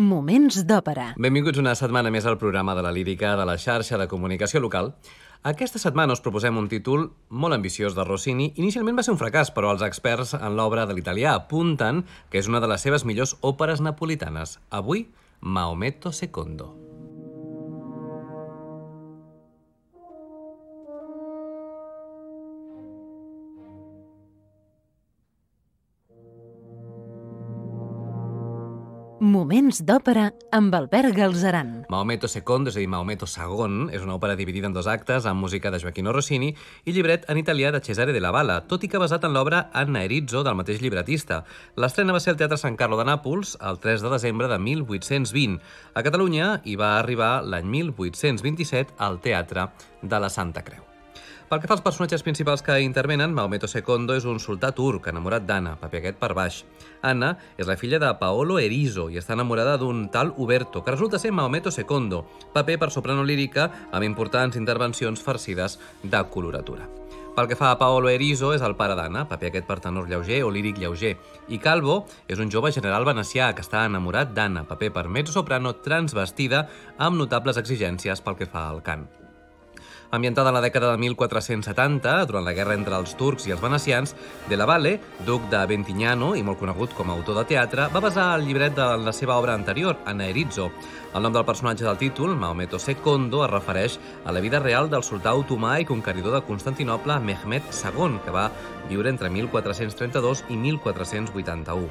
Moments d'òpera. Benvinguts una setmana més al programa de la lírica de la xarxa de comunicació local. Aquesta setmana us proposem un títol molt ambiciós de Rossini. Inicialment va ser un fracàs, però els experts en l'obra de l'italià apunten que és una de les seves millors òperes napolitanes. Avui, Maometto II. Moments d'òpera amb Albert Galzeran. Maometto II, és a dir, Maometto II, és una òpera dividida en dos actes amb música de Joaquino Rossini i llibret en italià de Cesare della Bala, tot i que basat en l'obra Anna Erizzo del mateix llibretista. L'estrena va ser al Teatre Sant Carlo de Nàpols el 3 de desembre de 1820. A Catalunya hi va arribar l'any 1827 al Teatre de la Santa Creu. Pel que fa als personatges principals que intervenen, Maometto II és un sultà turc enamorat d'Anna, aquest per baix. Anna és la filla de Paolo Erizo i està enamorada d'un tal Uberto, que resulta ser Maometto II, paper per soprano lírica amb importants intervencions farcides de coloratura. Pel que fa a Paolo Erizo, és el pare d'Anna, paper aquest per tenor lleuger o líric lleuger. I Calvo és un jove general venecià que està enamorat d'Anna, paper per mezzo-soprano transvestida amb notables exigències pel que fa al cant. Ambientada en la dècada de 1470, durant la guerra entre els turcs i els venecians, de la Valle, duc de Ventignano i molt conegut com a autor de teatre, va basar el llibret de la seva obra anterior, Anaerizzo. El nom del personatge del títol, Maometto II, es refereix a la vida real del sultà otomà i conqueridor de Constantinople Mehmed II, que va viure entre 1432 i 1481.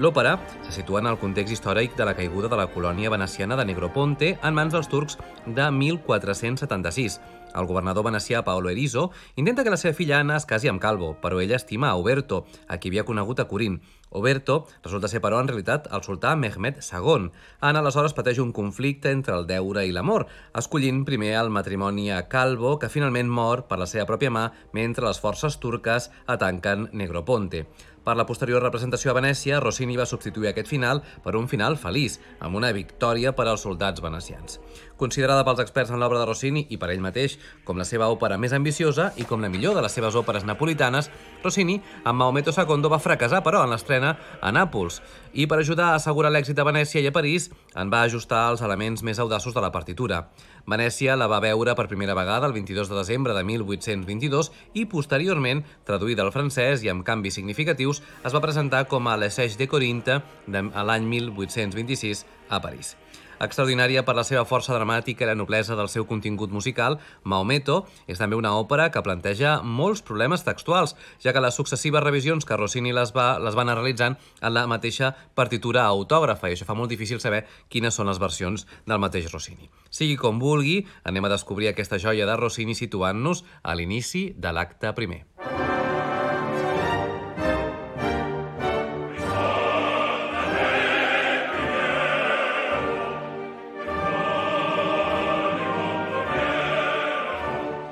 L'òpera se situa en el context històric de la caiguda de la colònia veneciana de Negroponte en mans dels turcs de 1476. El governador venecià Paolo Erizo intenta que la seva filla Anna es casi amb Calvo, però ella estima a Oberto, a qui havia conegut a Corín. Oberto resulta ser, però, en realitat, el sultà Mehmed II. Anna, aleshores, pateix un conflicte entre el deure i l'amor, escollint primer el matrimoni a Calvo, que finalment mor per la seva pròpia mà mentre les forces turques atanquen Negroponte. Per la posterior representació a Venècia, Rossini va substituir aquest final per un final feliç, amb una victòria per als soldats venecians. Considerada pels experts en l'obra de Rossini i per ell mateix com la seva òpera més ambiciosa i com la millor de les seves òperes napolitanes, Rossini, amb Maometto II, va fracassar, però, en l'estrena a Nàpols. I per ajudar a assegurar l'èxit a Venècia i a París, en va ajustar els elements més audaços de la partitura. Venècia la va veure per primera vegada el 22 de desembre de 1822 i, posteriorment, traduïda al francès i amb canvis significatius, es va presentar com a l'Esseix de Corinte l'any 1826 a París. Extraordinària per la seva força dramàtica i la noblesa del seu contingut musical, Maometto és també una òpera que planteja molts problemes textuals, ja que les successives revisions que Rossini les va, les va anar realitzant en la mateixa partitura autògrafa, i això fa molt difícil saber quines són les versions del mateix Rossini. Sigui com vulgui, anem a descobrir aquesta joia de Rossini situant-nos a l'inici de l'acte primer.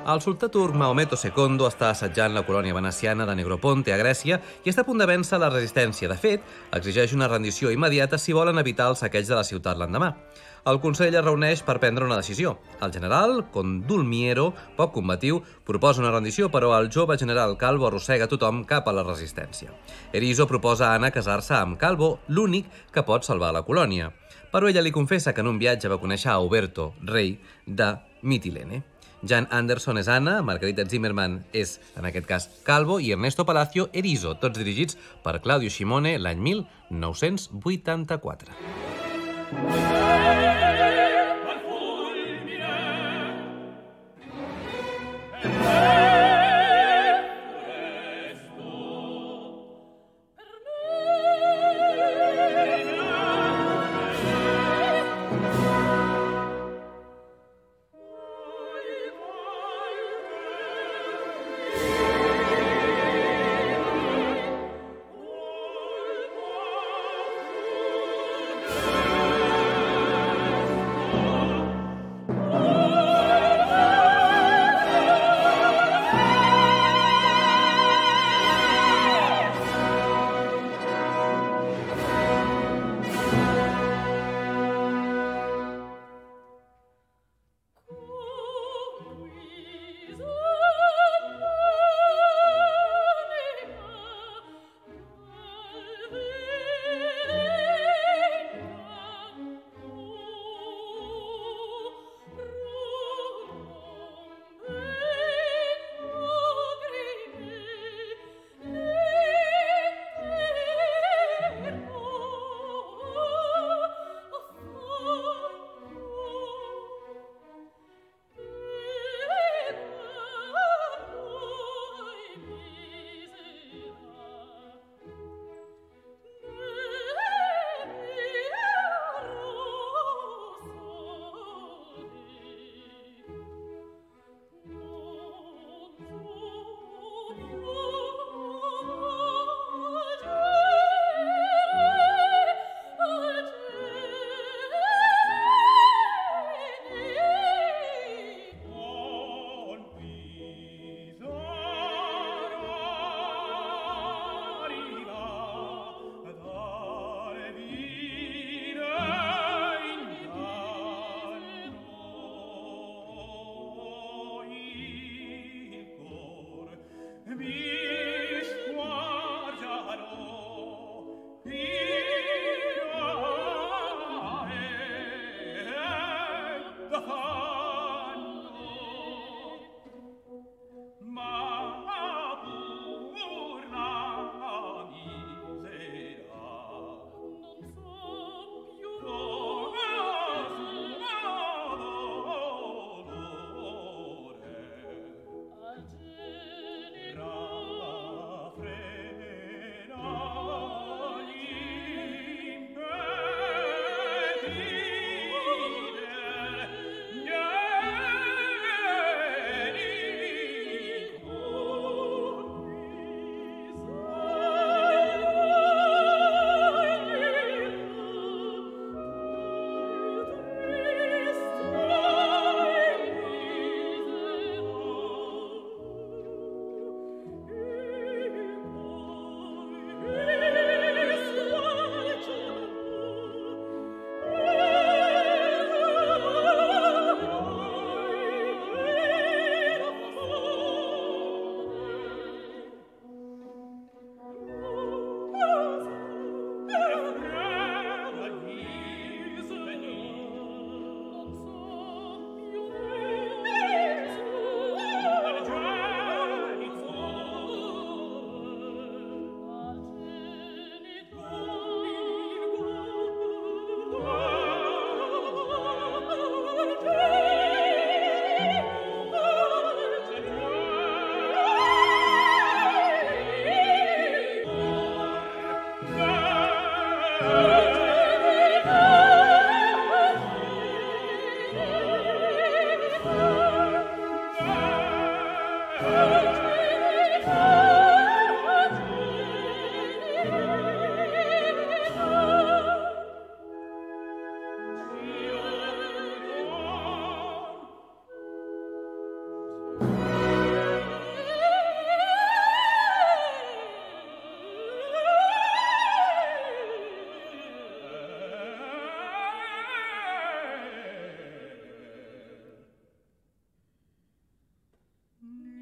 El sultà turc Maometto II està assetjant la colònia veneciana de Negroponte a Grècia i està a punt de vèncer la resistència. De fet, exigeix una rendició immediata si volen evitar el saqueig de la ciutat l'endemà. El Consell es reuneix per prendre una decisió. El general, Condulmiero, poc combatiu, proposa una rendició, però el jove general Calvo arrossega tothom cap a la resistència. Erizo proposa a Anna casar-se amb Calvo, l'únic que pot salvar la colònia. Però ella li confessa que en un viatge va conèixer a Uberto, rei de Mitilene. Jan Anderson és Anna, Margarita Zimmerman és, en aquest cas, Calvo i Ernesto Palacio Erizo, tots dirigits per Claudio Simone l'any 1984. Hey! Mm.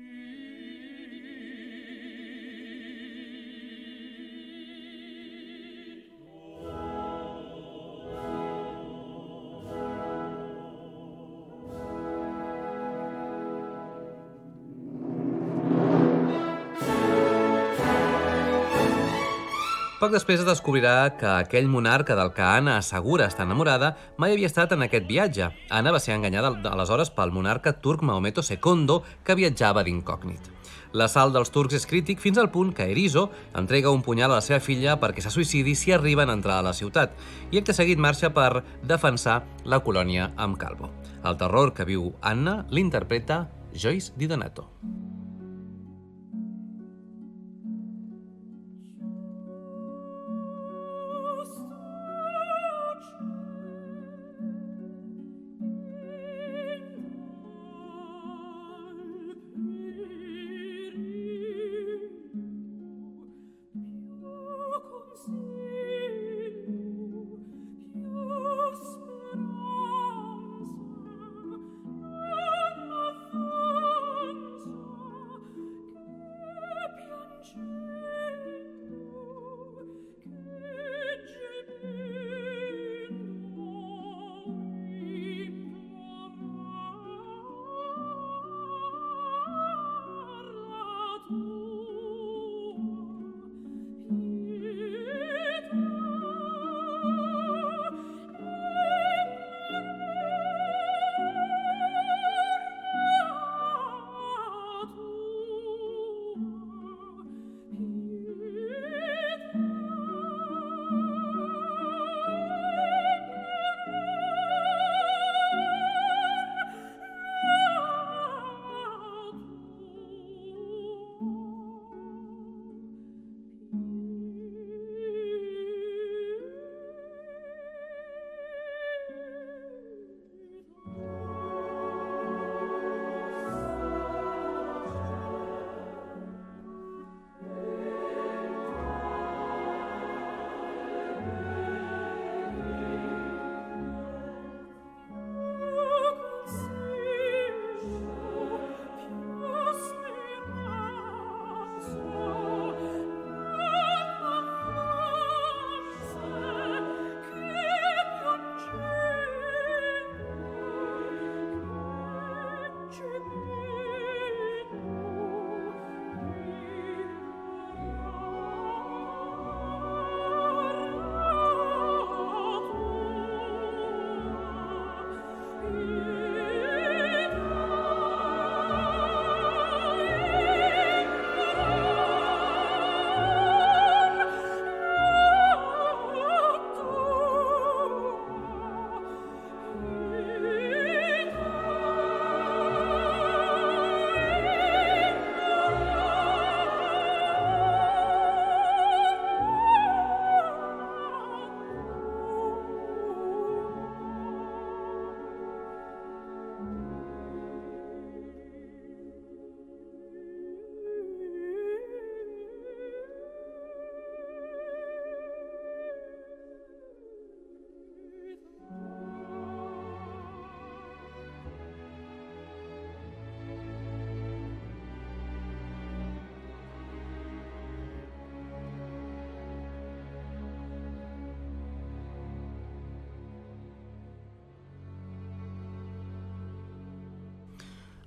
Poc després es descobrirà que aquell monarca del que Anna assegura estar enamorada mai havia estat en aquest viatge. Anna va ser enganyada aleshores pel monarca turc Maometo II, que viatjava d'incògnit. L'assalt dels turcs és crític fins al punt que Erizo entrega un punyal a la seva filla perquè se suïcidi si arriben a entrar a la ciutat i acte seguit marxa per defensar la colònia amb Calvo. El terror que viu Anna l'interpreta Joyce Di Donato.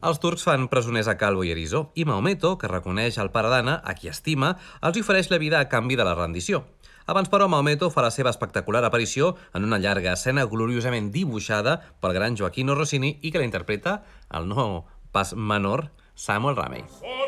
Els turcs fan presoners a Calvo i Erizo i Maometo, que reconeix el pare d'Anna, a qui estima, els ofereix la vida a canvi de la rendició. Abans, però, Maometo fa la seva espectacular aparició en una llarga escena gloriosament dibuixada pel gran Joaquino Rossini i que la interpreta el no pas menor Samuel Ramey. Sorge!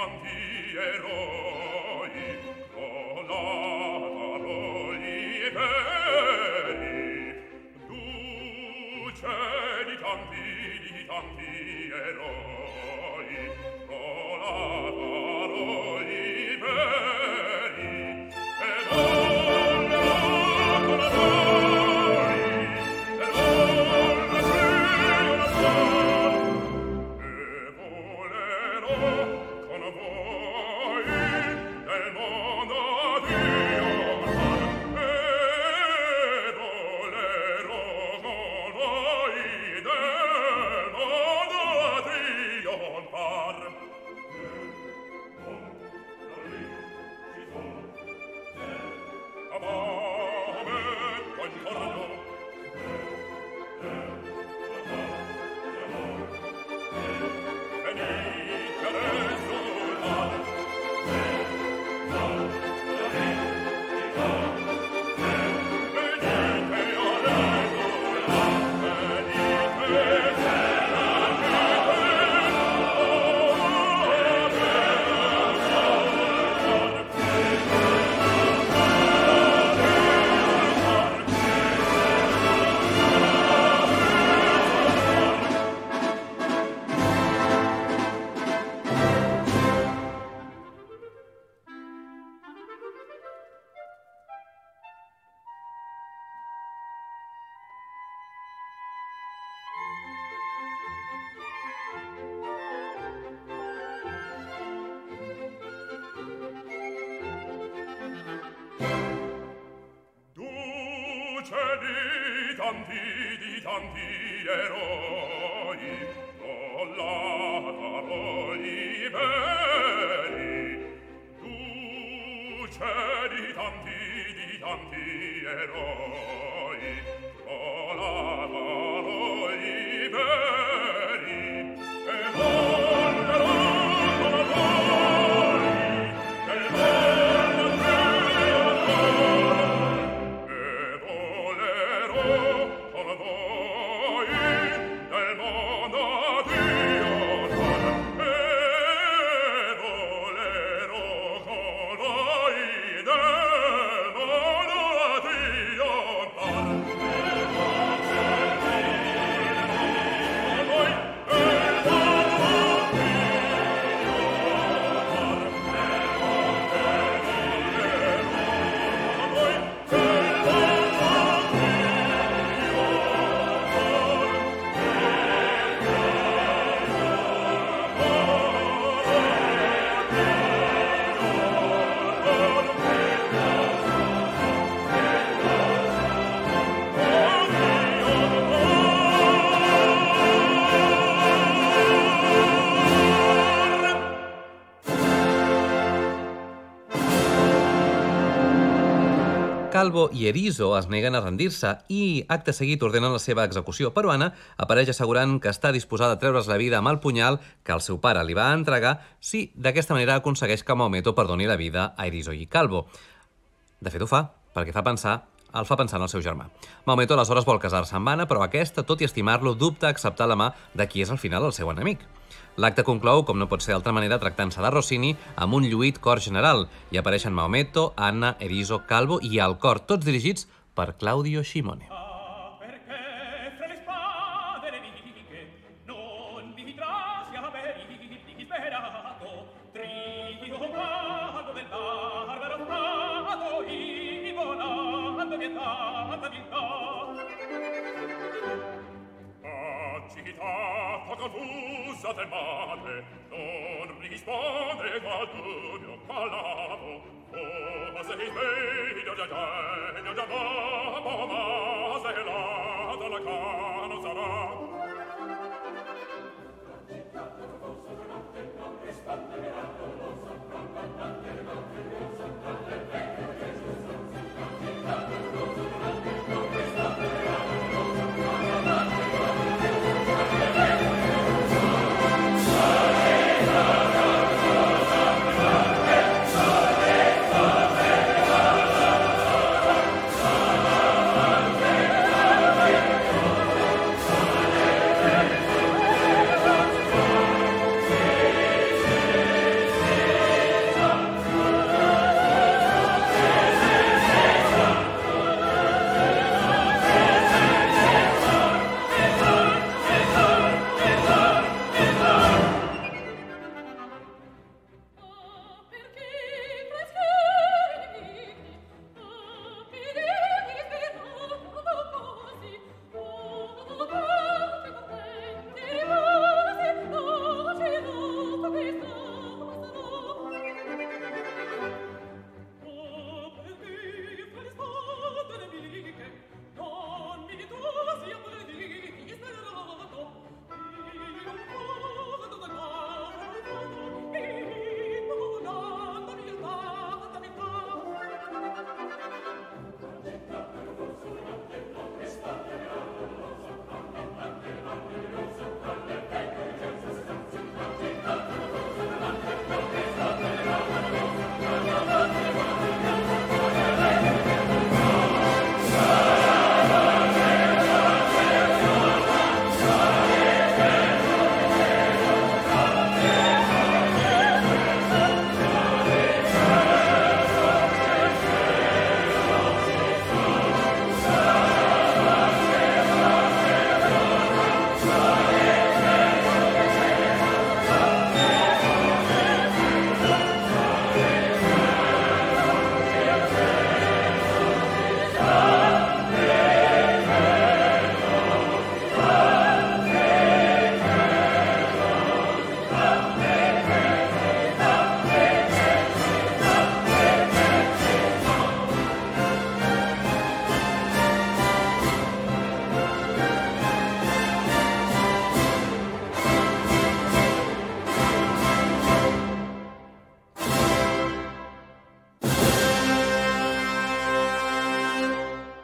santi eroi conataroi e veri duce di tanti di tanti eroi conataroi e veri Calvo i Erizo es neguen a rendir-se i, acte seguit, ordenen la seva execució. Però Anna apareix assegurant que està disposada a treure's la vida amb el punyal que el seu pare li va entregar si d'aquesta manera aconsegueix que Maometo perdoni la vida a Erizo i Calvo. De fet, ho fa, perquè fa pensar el fa pensar en el seu germà. Maometo aleshores vol casar-se amb Anna, però aquesta, tot i estimar-lo, dubta acceptar la mà de qui és al final el seu enemic. L'acte conclou, com no pot ser d'altra manera, tractant-se de Rossini amb un lluït cor general. Hi apareixen Maometto, Anna, Erizo, Calvo i el cor, tots dirigits per Claudio Shimone.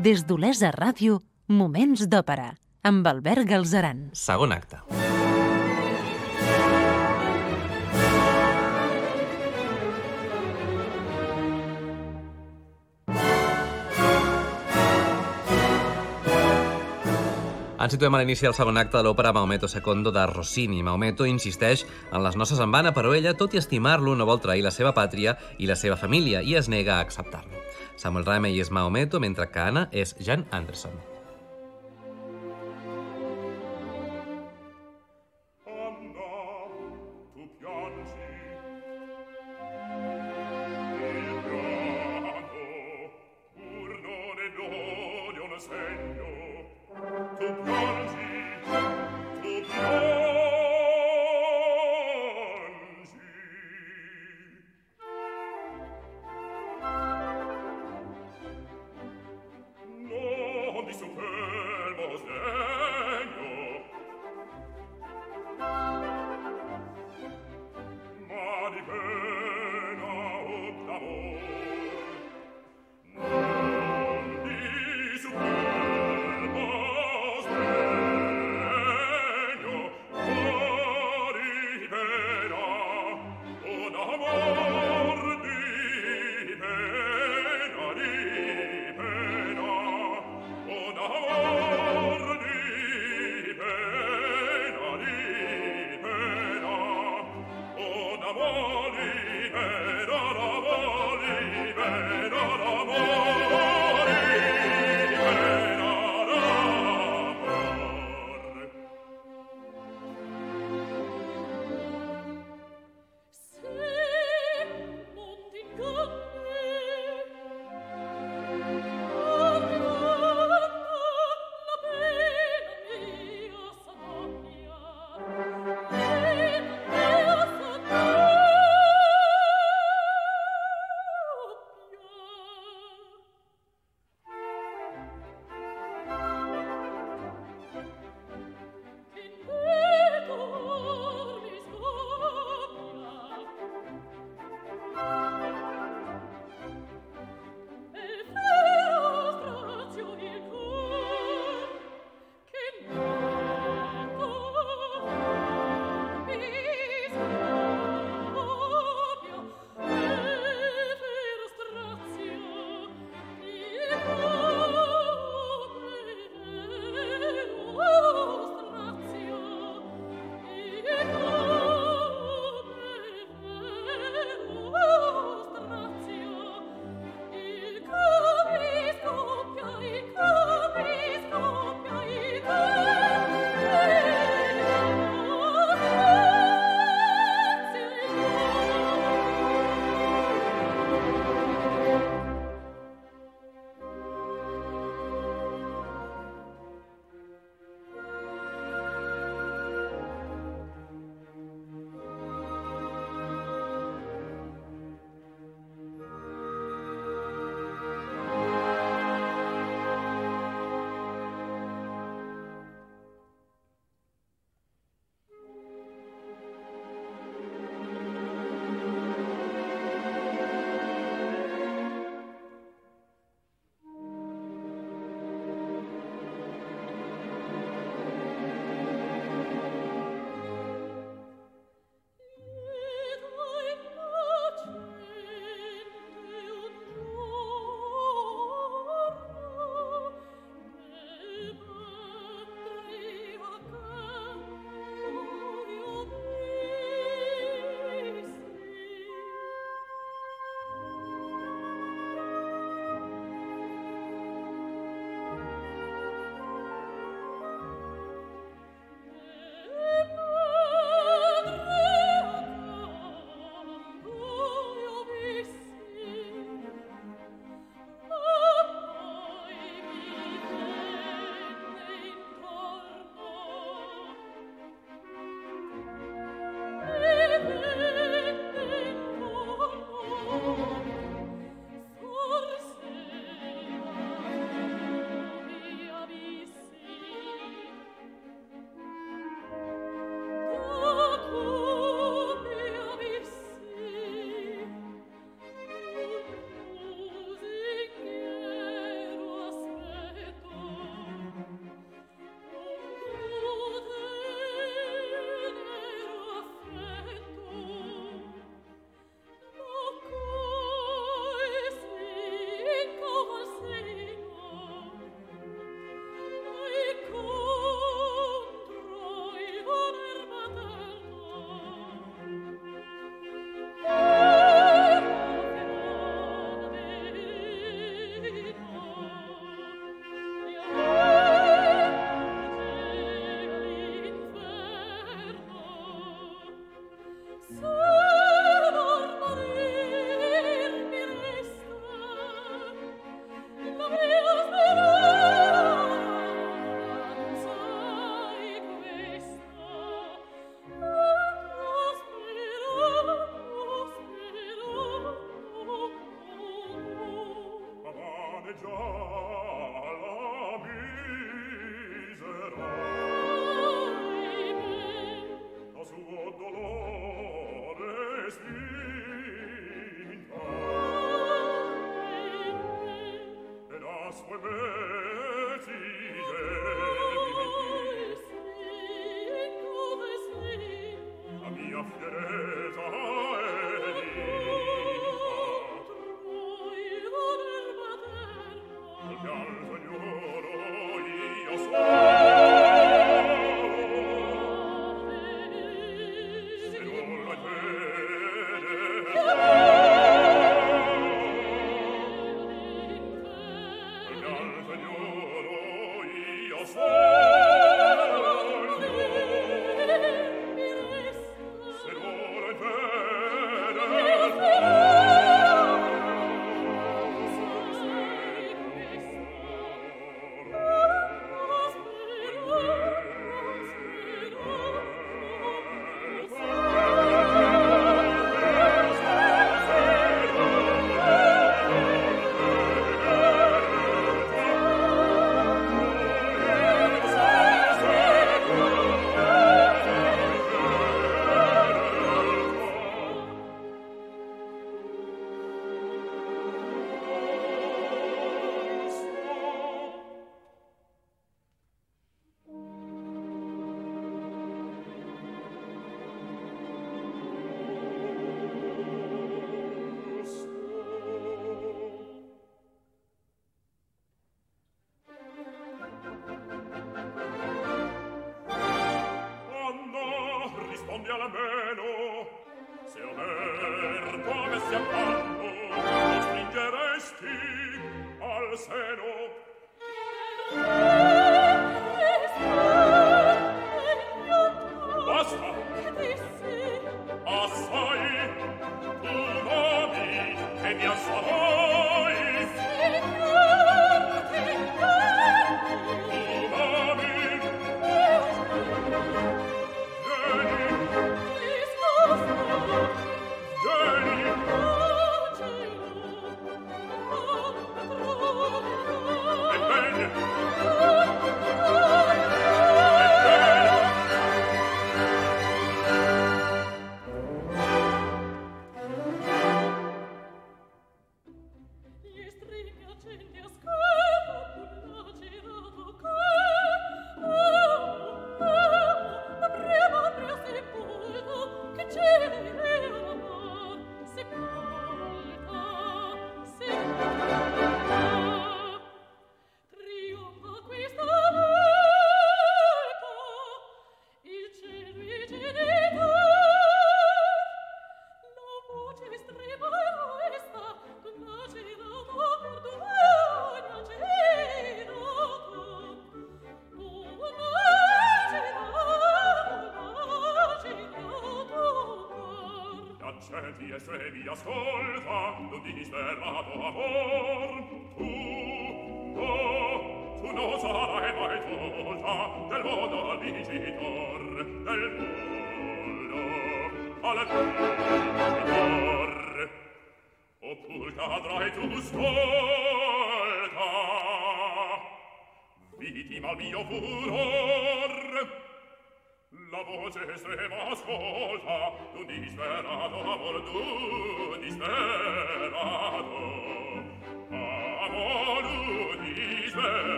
Des d'Olesa Ràdio, Moments d'Òpera, amb Albert Galzeran. Segon acte. Ens situem a l'inici del segon acte de l'òpera Maometo II de Rossini. Maometo insisteix en les noces amb Anna, però ella, tot i estimar-lo, no vol trair la seva pàtria i la seva família i es nega a acceptar-lo. Samuel Ramey és Maometo, mentre que Anna és Jan Anderson.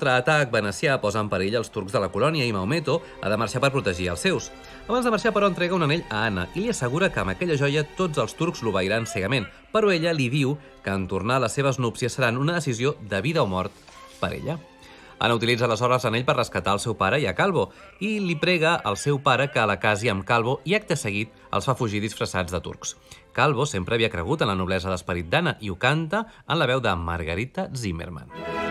Contraatac venecià posa en perill els turcs de la colònia i Maometo ha de marxar per protegir els seus. Abans de marxar, però, entrega un anell a Anna i li assegura que amb aquella joia tots els turcs l'obeiran cegament, però ella li diu que en tornar les seves núpcies seran una decisió de vida o mort per ella. Anna utilitza aleshores l'anell per rescatar el seu pare i a Calvo i li prega al seu pare que la casi amb Calvo i acte seguit els fa fugir disfressats de turcs. Calvo sempre havia cregut en la noblesa d'esperit d'Anna i ho canta en la veu de Margarita Zimmermann. Dum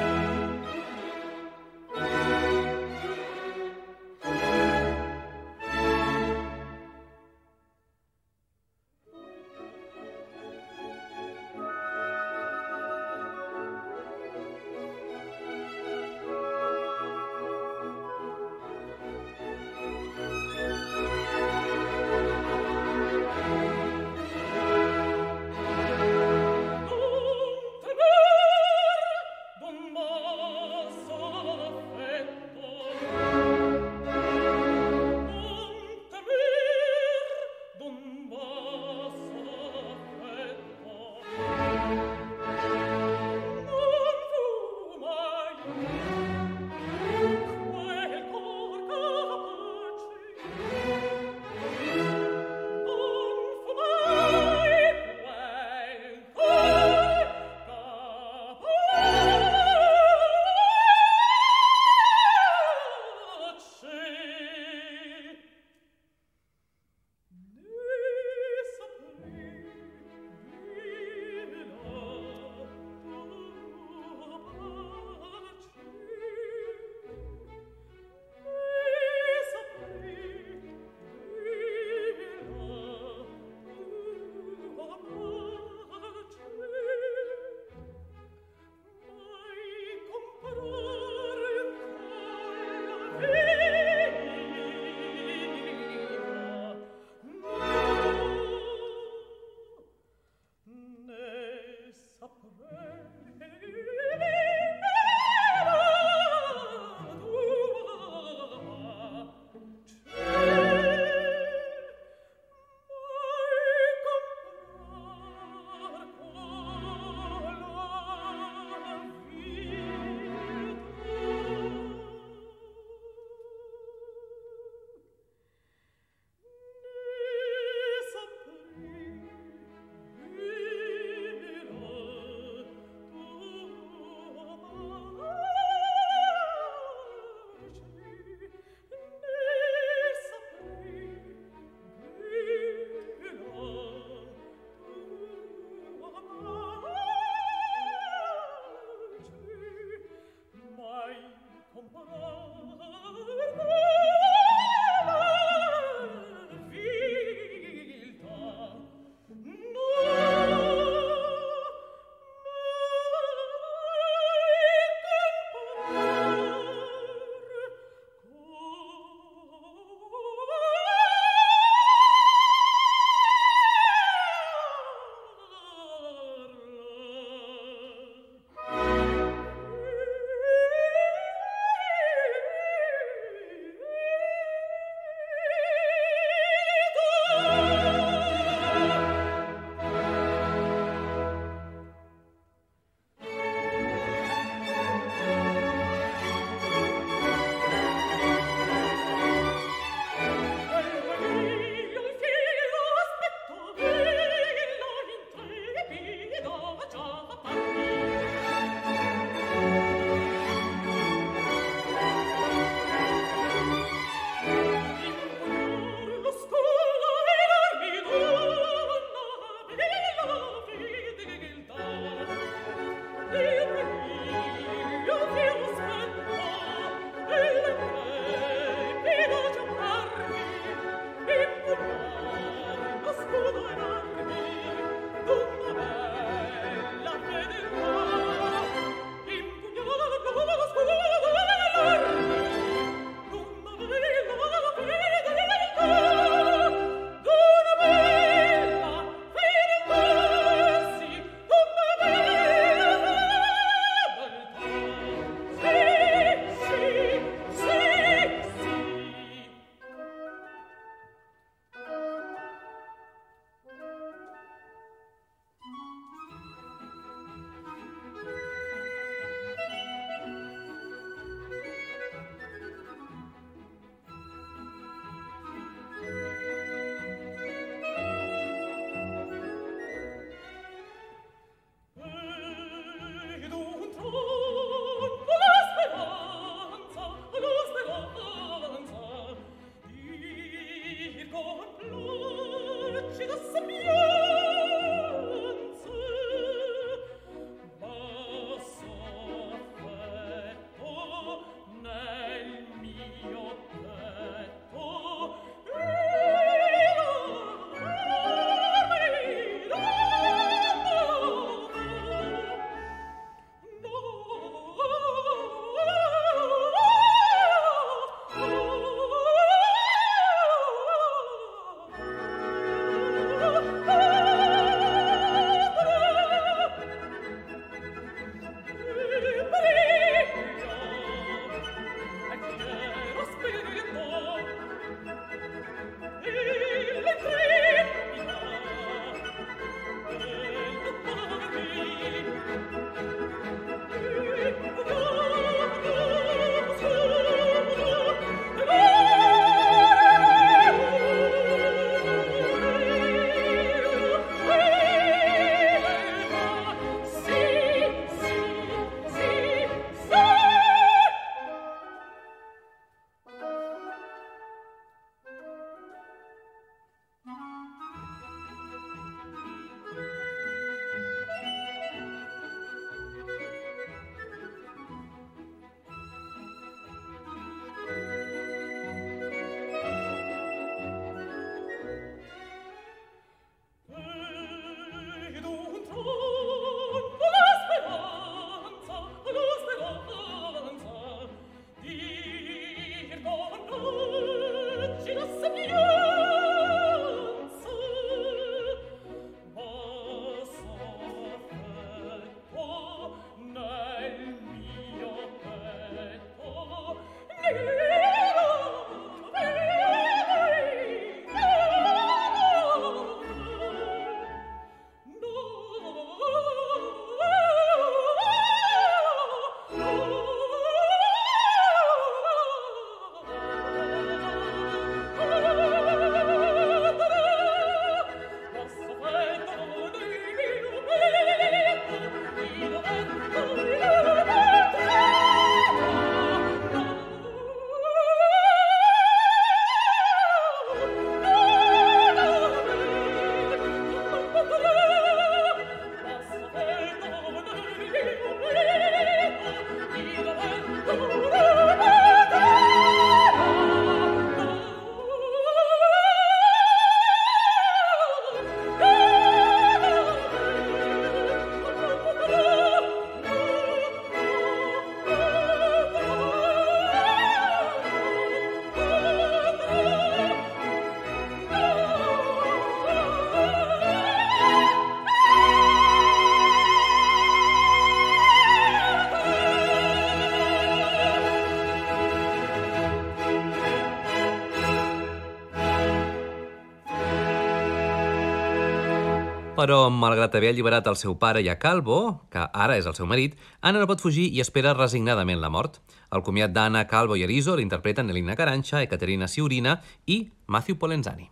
Però, malgrat haver alliberat el seu pare i a Calvo, que ara és el seu marit, Anna no pot fugir i espera resignadament la mort. El comiat d'Anna, Calvo i Arizo l'interpreten Elina Carancha, Ekaterina Siurina i Matthew Polenzani.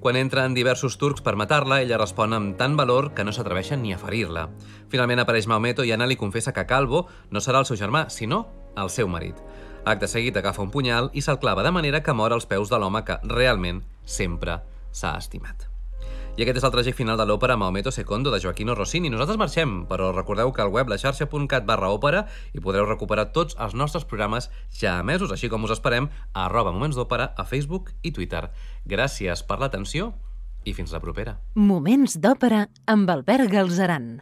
Quan entren diversos turcs per matar-la, ella respon amb tant valor que no s'atreveixen ni a ferir-la. Finalment apareix Maometo i Anna li confessa que Calvo no serà el seu germà, sinó el seu marit. Acte seguit agafa un punyal i se'l clava de manera que mor als peus de l'home que realment sempre s'ha estimat. I aquest és el tràgic final de l'òpera Maometo II de Joaquino Rossini. Nosaltres marxem, però recordeu que al web laxarxa.cat barra òpera hi podreu recuperar tots els nostres programes ja emesos, així com us esperem a arroba Moments d'Òpera a Facebook i Twitter. Gràcies per l'atenció i fins la propera. Moments d'òpera amb Albert Galzeran.